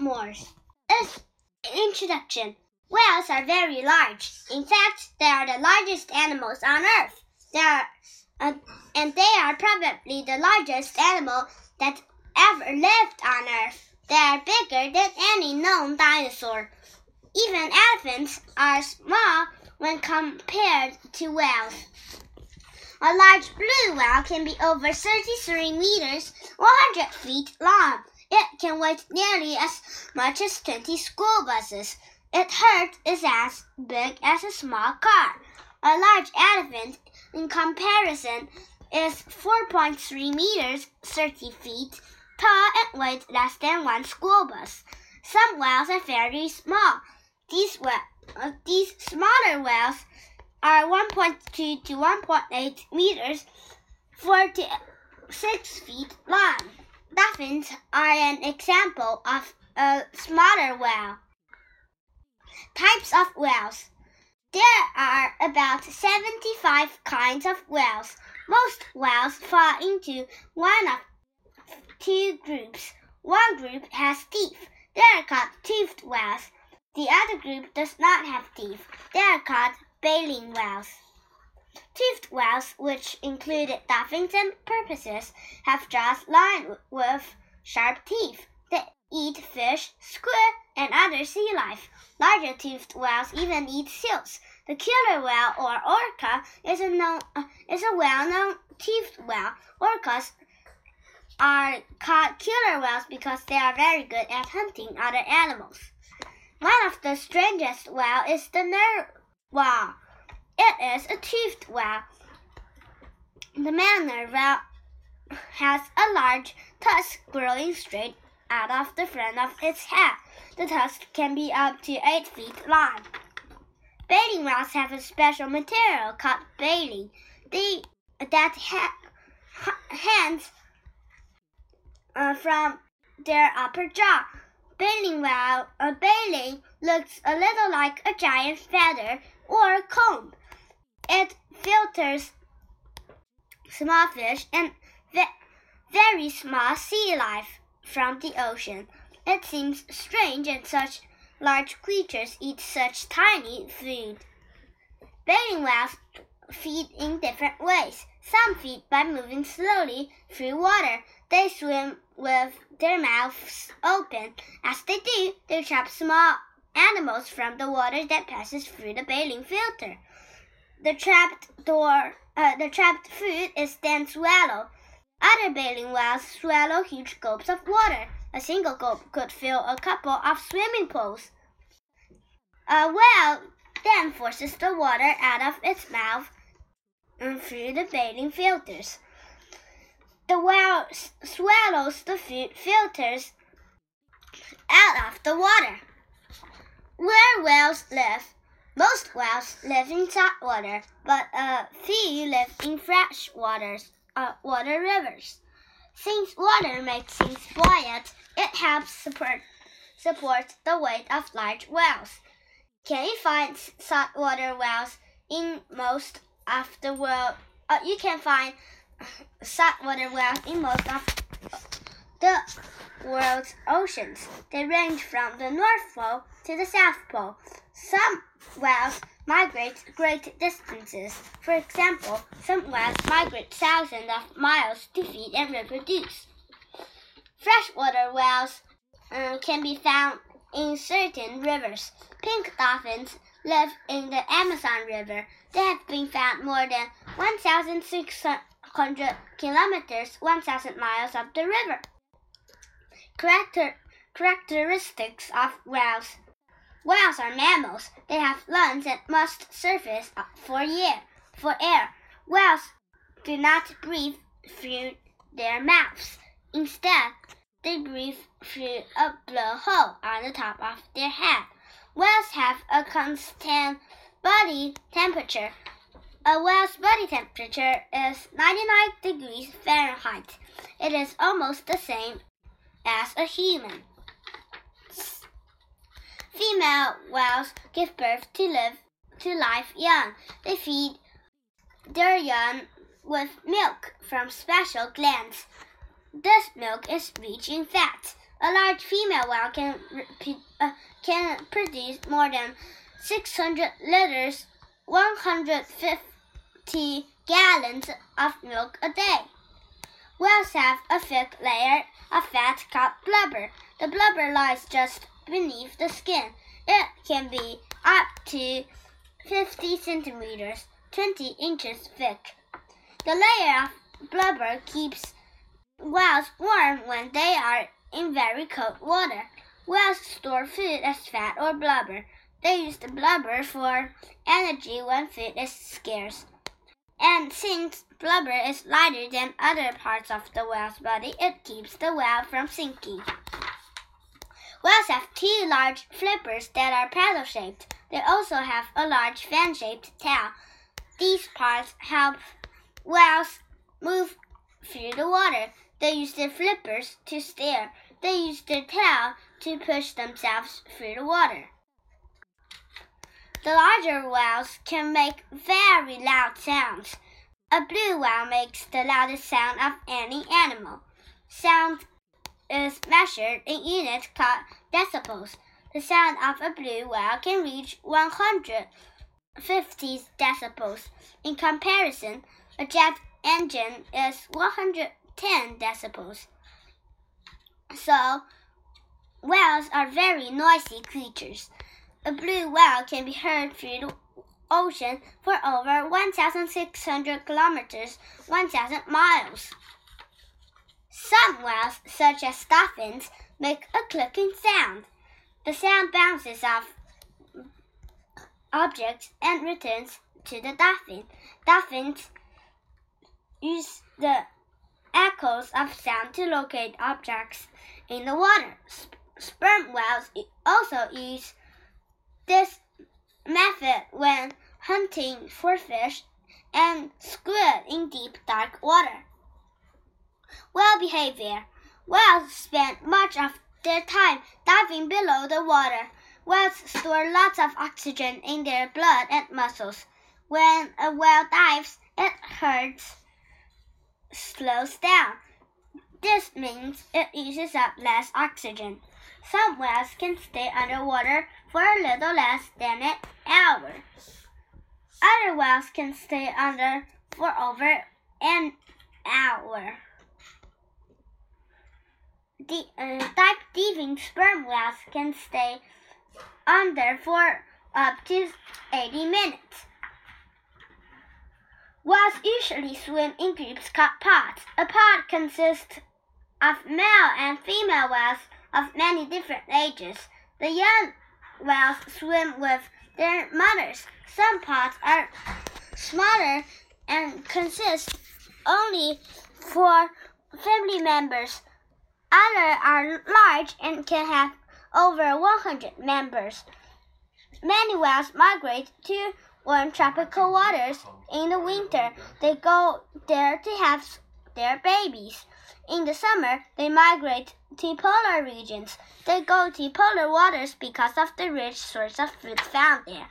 Morse. As introduction, whales are very large. In fact, they are the largest animals on Earth. They are, uh, and they are probably the largest animal that ever lived on Earth. They are bigger than any known dinosaur. Even elephants are small when compared to whales. A large blue whale can be over 33 meters, 100 feet long. It can weigh nearly as much as 20 school buses. Its head is as big as a small car. A large elephant, in comparison, is 4.3 meters, 30 feet tall, and weighs less than one school bus. Some whales are very small. These, uh, these smaller whales are 1.2 to 1.8 meters, 46 feet long. Dolphins are an example of a smaller whale. Types of whales. There are about 75 kinds of whales. Most whales fall into one of two groups. One group has teeth. They are called toothed whales. The other group does not have teeth. They are called baleen whales. Toothed whales, which included dolphins and porpoises, have jaws lined with sharp teeth. They eat fish, squid, and other sea life. Larger toothed whales even eat seals. The killer whale or orca is a, known, uh, is a well-known toothed whale. Orcas are called killer whales because they are very good at hunting other animals. One of the strangest whales is the narwhal. It is a toothed whale. The manor narwhal has a large tusk growing straight out of the front of its head. The tusk can be up to 8 feet long. Baleen whales have a special material called baleen. They, that ha hands uh, from their upper jaw. Baleen whale, a baleen looks a little like a giant feather or a comb. It filters small fish and ve very small sea life from the ocean. It seems strange that such large creatures eat such tiny food. Baleen whales feed in different ways. Some feed by moving slowly through water. They swim with their mouths open. As they do, they trap small animals from the water that passes through the baleen filter. The trapped door, uh, the trapped food is then swallowed. Other baleen whales swallow huge gulps of water. A single gulp could fill a couple of swimming pools. A whale then forces the water out of its mouth and through the baleen filters. The whale swallows the food filters out of the water. Where whales live. Most whales live in salt water, but a few live in fresh waters, uh, water rivers. Since water makes things buoyant, it helps support, support the weight of large whales. Can you find saltwater whales in most of the world? Uh, you can find saltwater whales in most of the world's oceans. They range from the North Pole to the South Pole. Some whales migrate great distances. For example, some whales migrate thousands of miles to feed and reproduce. Freshwater whales uh, can be found in certain rivers. Pink dolphins live in the Amazon River. They have been found more than 1,600 kilometers, 1,000 miles up the river. Character, characteristics of whales. Whales are mammals. They have lungs that must surface for air. For air. Whales do not breathe through their mouths. Instead, they breathe through a blowhole on the top of their head. Whales have a constant body temperature. A whale's body temperature is 99 degrees Fahrenheit. It is almost the same as a human. Female whales give birth to live to live young. They feed their young with milk from special glands. This milk is rich in fat. A large female whale can, uh, can produce more than 600 liters, 150 gallons of milk a day. Whales have a thick layer of fat called blubber. The blubber lies just beneath the skin. It can be up to 50 centimeters, 20 inches thick. The layer of blubber keeps whales warm when they are in very cold water. Whales store food as fat or blubber. They use the blubber for energy when food is scarce. And since blubber is lighter than other parts of the whale's body, it keeps the whale from sinking. Whales have two large flippers that are paddle shaped. They also have a large fan shaped tail. These parts help whales move through the water. They use their flippers to steer. They use their tail to push themselves through the water. The larger whales can make very loud sounds. A blue whale makes the loudest sound of any animal. Sound is measured in units called decibels. The sound of a blue whale can reach 150 decibels. In comparison, a jet engine is 110 decibels. So, whales are very noisy creatures. A blue whale can be heard through the ocean for over 1,600 kilometers, 1,000 miles. Some whales, such as dolphins, make a clicking sound. The sound bounces off objects and returns to the dolphin. Dolphins use the echoes of sound to locate objects in the water. Sperm whales also use this method when hunting for fish and squid in deep dark water. Well behavior. Whales spend much of their time diving below the water. Whales store lots of oxygen in their blood and muscles. When a whale dives, it heart slows down. This means it uses up less oxygen. Some whales can stay underwater for a little less than an hour. Other whales can stay under for over an hour. The uh, deep diving sperm whales can stay under for up to 80 minutes. Whales usually swim in groups called pods. A pod consists of male and female whales of many different ages. The young whales swim with their mothers. Some pods are smaller and consist only for family members. Others are large and can have over 100 members. Many whales migrate to warm tropical waters in the winter. They go there to have their babies. In the summer, they migrate to polar regions. They go to polar waters because of the rich source of food found there.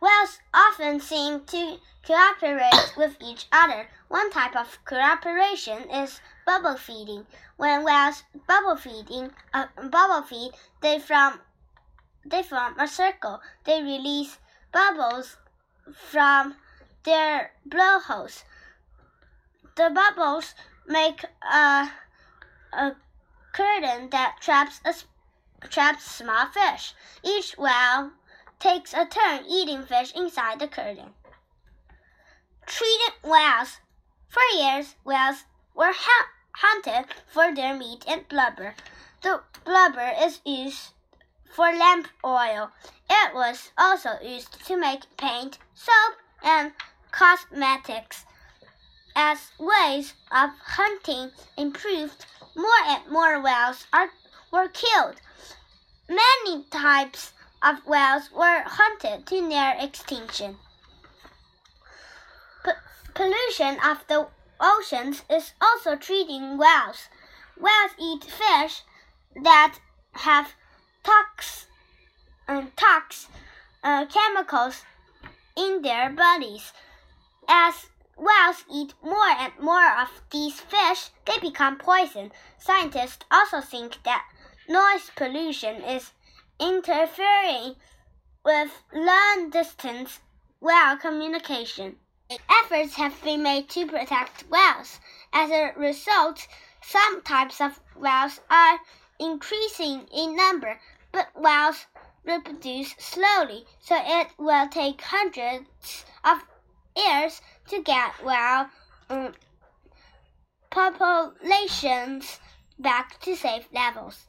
Whales often seem to cooperate with each other. One type of cooperation is bubble feeding. When whales bubble feeding, uh, bubble feed, they form they form a circle. They release bubbles from their blowholes. The bubbles make a a curtain that traps a traps small fish. Each whale takes a turn eating fish inside the curtain. Treated whales. For years, whales were hunted for their meat and blubber. The blubber is used for lamp oil. It was also used to make paint, soap, and cosmetics. As ways of hunting improved, more and more whales are, were killed. Many types of whales were hunted to near extinction. P pollution of the oceans is also treating whales. Whales eat fish that have tox, uh, tox uh, chemicals in their bodies. As whales eat more and more of these fish, they become poison. Scientists also think that noise pollution is interfering with long distance whale communication. Efforts have been made to protect whales. As a result, some types of whales are increasing in number, but whales reproduce slowly, so it will take hundreds of years to get whale um, populations back to safe levels.